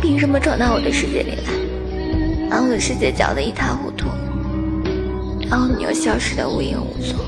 凭什么闯到我的世界里来，把我的世界搅得一塌糊涂，然后你又消失得无影无踪。